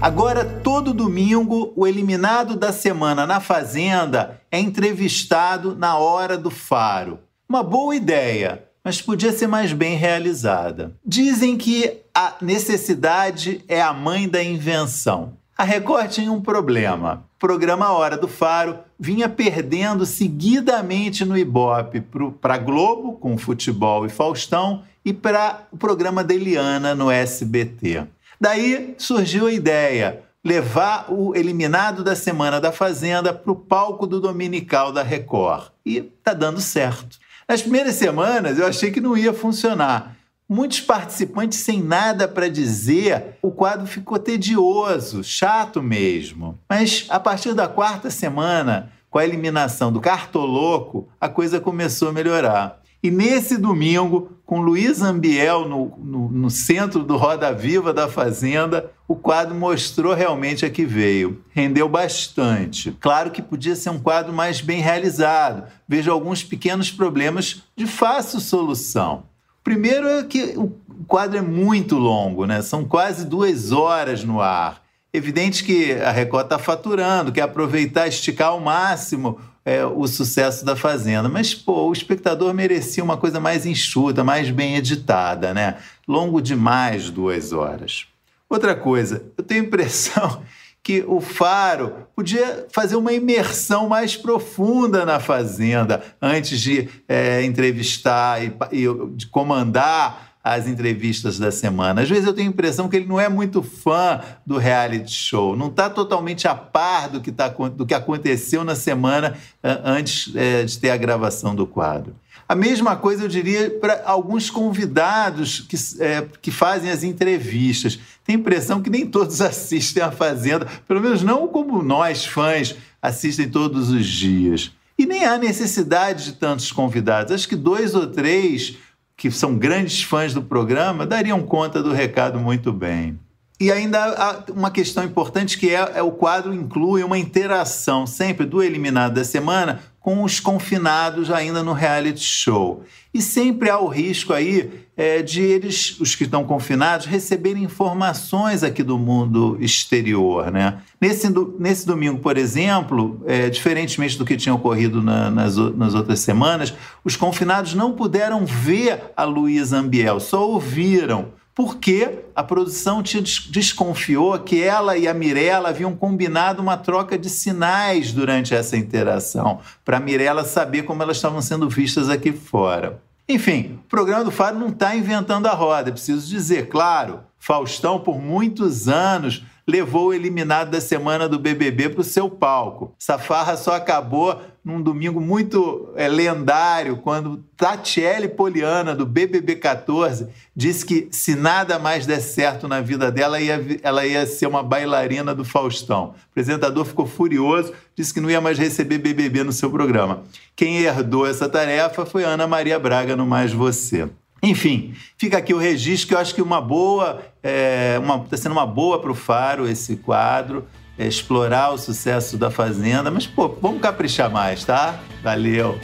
Agora, todo domingo, o eliminado da semana na Fazenda é entrevistado na hora do faro. Uma boa ideia, mas podia ser mais bem realizada. Dizem que a necessidade é a mãe da invenção. A Record tinha um problema. O programa Hora do Faro vinha perdendo seguidamente no Ibope para Globo, com futebol e Faustão, e para o programa da Eliana no SBT. Daí surgiu a ideia: levar o eliminado da semana da Fazenda para o palco do Dominical da Record. E tá dando certo. Nas primeiras semanas eu achei que não ia funcionar. Muitos participantes sem nada para dizer, o quadro ficou tedioso, chato mesmo. Mas a partir da quarta semana, com a eliminação do Cartoloco, a coisa começou a melhorar. E nesse domingo, com Luiz Ambiel no, no, no, centro do Roda Viva da Fazenda, o quadro mostrou realmente a que veio. Rendeu bastante. Claro que podia ser um quadro mais bem realizado. Vejo alguns pequenos problemas de fácil solução. Primeiro é que o quadro é muito longo, né? São quase duas horas no ar. Evidente que a Record está faturando, quer aproveitar, esticar ao máximo é, o sucesso da Fazenda. Mas, pô, o espectador merecia uma coisa mais enxuta, mais bem editada, né? Longo demais duas horas. Outra coisa, eu tenho a impressão que o Faro podia fazer uma imersão mais profunda na Fazenda antes de é, entrevistar e, e de comandar as entrevistas da semana. Às vezes eu tenho a impressão que ele não é muito fã do reality show, não está totalmente a par do que, tá, do que aconteceu na semana antes é, de ter a gravação do quadro. A mesma coisa eu diria para alguns convidados que, é, que fazem as entrevistas. Tem a impressão que nem todos assistem a Fazenda, pelo menos não como nós, fãs, assistem todos os dias. E nem há necessidade de tantos convidados. Acho que dois ou três que são grandes fãs do programa, dariam conta do recado muito bem. E ainda há uma questão importante que é, é, o quadro inclui uma interação sempre do eliminado da semana com os confinados ainda no reality show. E sempre há o risco aí é, de eles, os que estão confinados, receberem informações aqui do mundo exterior. Né? Nesse, nesse domingo, por exemplo, é, diferentemente do que tinha ocorrido na, nas, nas outras semanas, os confinados não puderam ver a Luísa Ambiel, só ouviram porque a produção desconfiou que ela e a Mirella haviam combinado uma troca de sinais durante essa interação, para a Mirella saber como elas estavam sendo vistas aqui fora. Enfim, o programa do Faro não está inventando a roda, é preciso dizer, claro. Faustão, por muitos anos, levou o eliminado da semana do BBB para o seu palco. Essa farra só acabou num domingo muito é, lendário, quando Tatiele Poliana, do BBB 14, disse que se nada mais der certo na vida dela, ia, ela ia ser uma bailarina do Faustão. O apresentador ficou furioso, disse que não ia mais receber BBB no seu programa. Quem herdou essa tarefa foi Ana Maria Braga no Mais Você. Enfim, fica aqui o registro que eu acho que uma boa, é, está sendo uma boa para o Faro esse quadro, é, explorar o sucesso da Fazenda, mas pô, vamos caprichar mais, tá? Valeu!